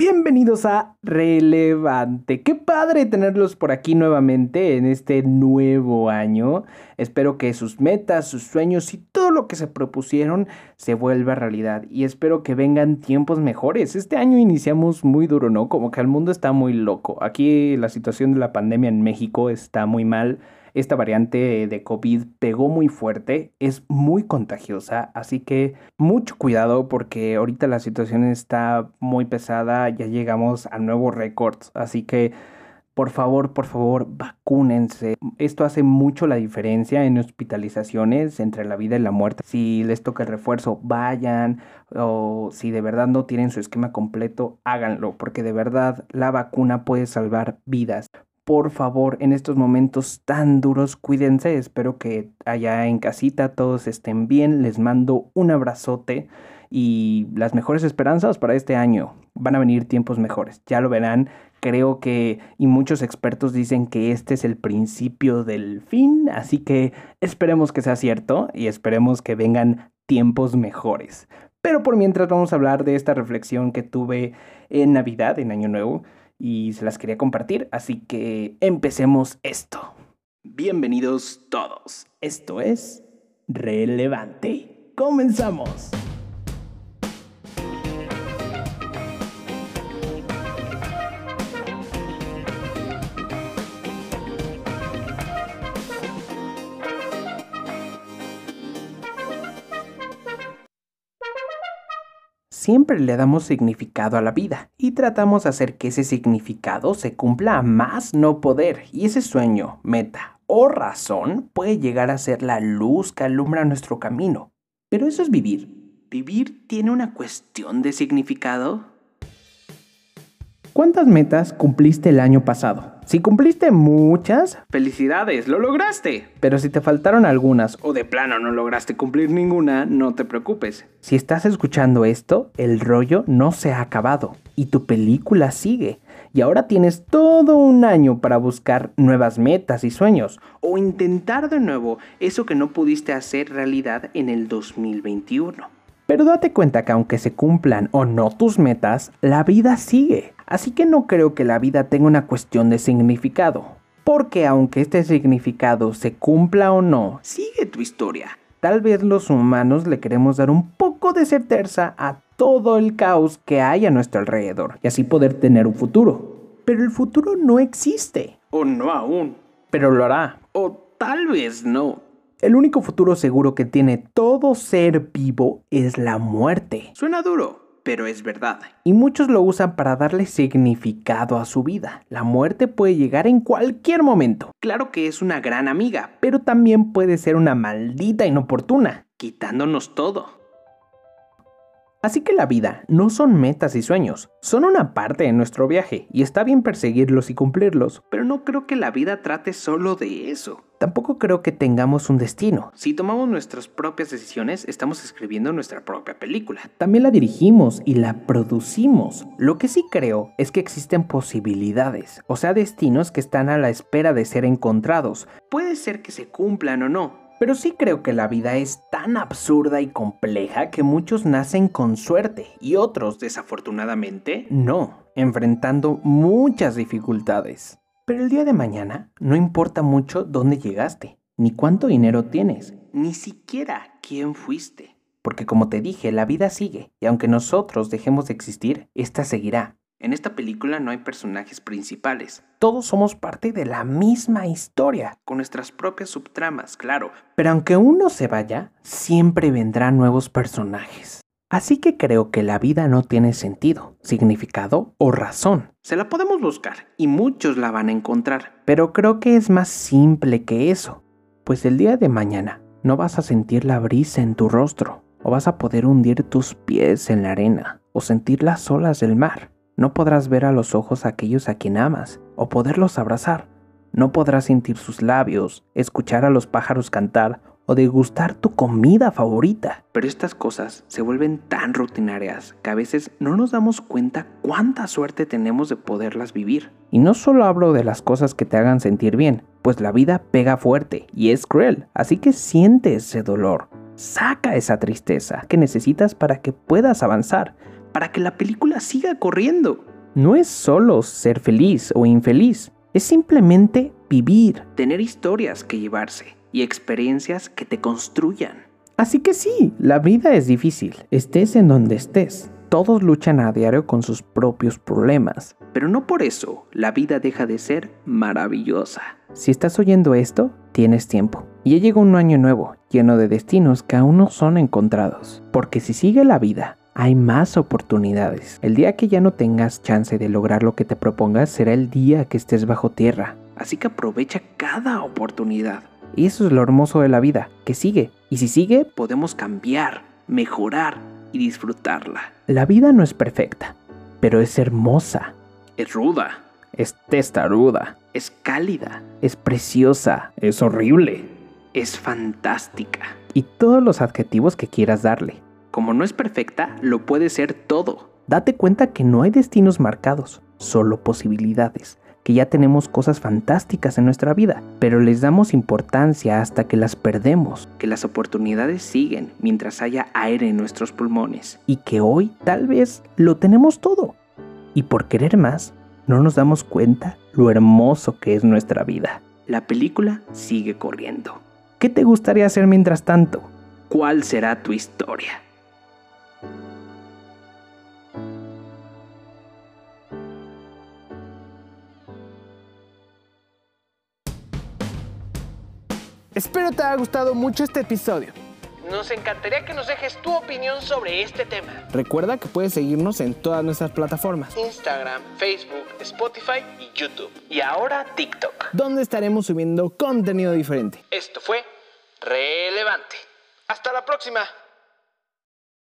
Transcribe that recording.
Bienvenidos a Relevante. Qué padre tenerlos por aquí nuevamente en este nuevo año. Espero que sus metas, sus sueños y todo lo que se propusieron se vuelva realidad. Y espero que vengan tiempos mejores. Este año iniciamos muy duro, ¿no? Como que el mundo está muy loco. Aquí la situación de la pandemia en México está muy mal esta variante de COVID pegó muy fuerte, es muy contagiosa, así que mucho cuidado porque ahorita la situación está muy pesada, ya llegamos a nuevos récords, así que por favor, por favor, vacúnense. Esto hace mucho la diferencia en hospitalizaciones entre la vida y la muerte. Si les toca el refuerzo, vayan. O si de verdad no tienen su esquema completo, háganlo. Porque de verdad la vacuna puede salvar vidas por favor, en estos momentos tan duros, cuídense. Espero que allá en casita todos estén bien. Les mando un abrazote y las mejores esperanzas para este año. Van a venir tiempos mejores, ya lo verán. Creo que, y muchos expertos dicen que este es el principio del fin, así que esperemos que sea cierto y esperemos que vengan tiempos mejores. Pero por mientras vamos a hablar de esta reflexión que tuve en Navidad, en Año Nuevo y se las quería compartir, así que empecemos esto. Bienvenidos todos. Esto es relevante. Comenzamos. Siempre le damos significado a la vida y tratamos de hacer que ese significado se cumpla a más no poder y ese sueño, meta o razón puede llegar a ser la luz que alumbra nuestro camino. Pero eso es vivir. ¿Vivir tiene una cuestión de significado? ¿Cuántas metas cumpliste el año pasado? Si cumpliste muchas, felicidades, lo lograste. Pero si te faltaron algunas o de plano no lograste cumplir ninguna, no te preocupes. Si estás escuchando esto, el rollo no se ha acabado y tu película sigue. Y ahora tienes todo un año para buscar nuevas metas y sueños o intentar de nuevo eso que no pudiste hacer realidad en el 2021. Pero date cuenta que aunque se cumplan o no tus metas, la vida sigue. Así que no creo que la vida tenga una cuestión de significado. Porque aunque este significado se cumpla o no, sigue tu historia. Tal vez los humanos le queremos dar un poco de certeza a todo el caos que hay a nuestro alrededor y así poder tener un futuro. Pero el futuro no existe. O no aún. Pero lo hará. O tal vez no. El único futuro seguro que tiene todo ser vivo es la muerte. Suena duro, pero es verdad. Y muchos lo usan para darle significado a su vida. La muerte puede llegar en cualquier momento. Claro que es una gran amiga, pero también puede ser una maldita inoportuna, quitándonos todo. Así que la vida no son metas y sueños, son una parte de nuestro viaje y está bien perseguirlos y cumplirlos, pero no creo que la vida trate solo de eso. Tampoco creo que tengamos un destino. Si tomamos nuestras propias decisiones, estamos escribiendo nuestra propia película. También la dirigimos y la producimos. Lo que sí creo es que existen posibilidades, o sea, destinos que están a la espera de ser encontrados. Puede ser que se cumplan o no, pero sí creo que la vida es tan absurda y compleja que muchos nacen con suerte y otros, desafortunadamente, no, enfrentando muchas dificultades. Pero el día de mañana no importa mucho dónde llegaste, ni cuánto dinero tienes, ni siquiera quién fuiste. Porque como te dije, la vida sigue, y aunque nosotros dejemos de existir, esta seguirá. En esta película no hay personajes principales. Todos somos parte de la misma historia, con nuestras propias subtramas, claro. Pero aunque uno se vaya, siempre vendrán nuevos personajes. Así que creo que la vida no tiene sentido, significado o razón. Se la podemos buscar y muchos la van a encontrar. Pero creo que es más simple que eso. Pues el día de mañana no vas a sentir la brisa en tu rostro, o vas a poder hundir tus pies en la arena, o sentir las olas del mar. No podrás ver a los ojos a aquellos a quien amas o poderlos abrazar. No podrás sentir sus labios, escuchar a los pájaros cantar o degustar tu comida favorita. Pero estas cosas se vuelven tan rutinarias que a veces no nos damos cuenta cuánta suerte tenemos de poderlas vivir. Y no solo hablo de las cosas que te hagan sentir bien, pues la vida pega fuerte y es cruel, así que siente ese dolor. Saca esa tristeza que necesitas para que puedas avanzar para que la película siga corriendo. no es solo ser feliz o infeliz, es simplemente vivir, tener historias que llevarse y experiencias que te construyan. Así que sí, la vida es difícil, estés en donde estés. Todos luchan a diario con sus propios problemas, pero no por eso la vida deja de ser maravillosa. Si estás oyendo esto, tienes tiempo. Y ya llega un año nuevo, lleno de destinos que aún no son encontrados. Porque si sigue la vida, hay más oportunidades. El día que ya no tengas chance de lograr lo que te propongas será el día que estés bajo tierra. Así que aprovecha cada oportunidad. Y eso es lo hermoso de la vida, que sigue. Y si sigue, podemos cambiar, mejorar y disfrutarla. La vida no es perfecta, pero es hermosa. Es ruda. Es testaruda. Es cálida. Es preciosa. Es horrible. Es fantástica. Y todos los adjetivos que quieras darle. Como no es perfecta, lo puede ser todo. Date cuenta que no hay destinos marcados, solo posibilidades que ya tenemos cosas fantásticas en nuestra vida, pero les damos importancia hasta que las perdemos, que las oportunidades siguen mientras haya aire en nuestros pulmones y que hoy tal vez lo tenemos todo. Y por querer más, no nos damos cuenta lo hermoso que es nuestra vida. La película sigue corriendo. ¿Qué te gustaría hacer mientras tanto? ¿Cuál será tu historia? Espero te haya gustado mucho este episodio. Nos encantaría que nos dejes tu opinión sobre este tema. Recuerda que puedes seguirnos en todas nuestras plataformas, Instagram, Facebook, Spotify y YouTube. Y ahora TikTok. donde estaremos subiendo contenido diferente. Esto fue Relevante. Hasta la próxima.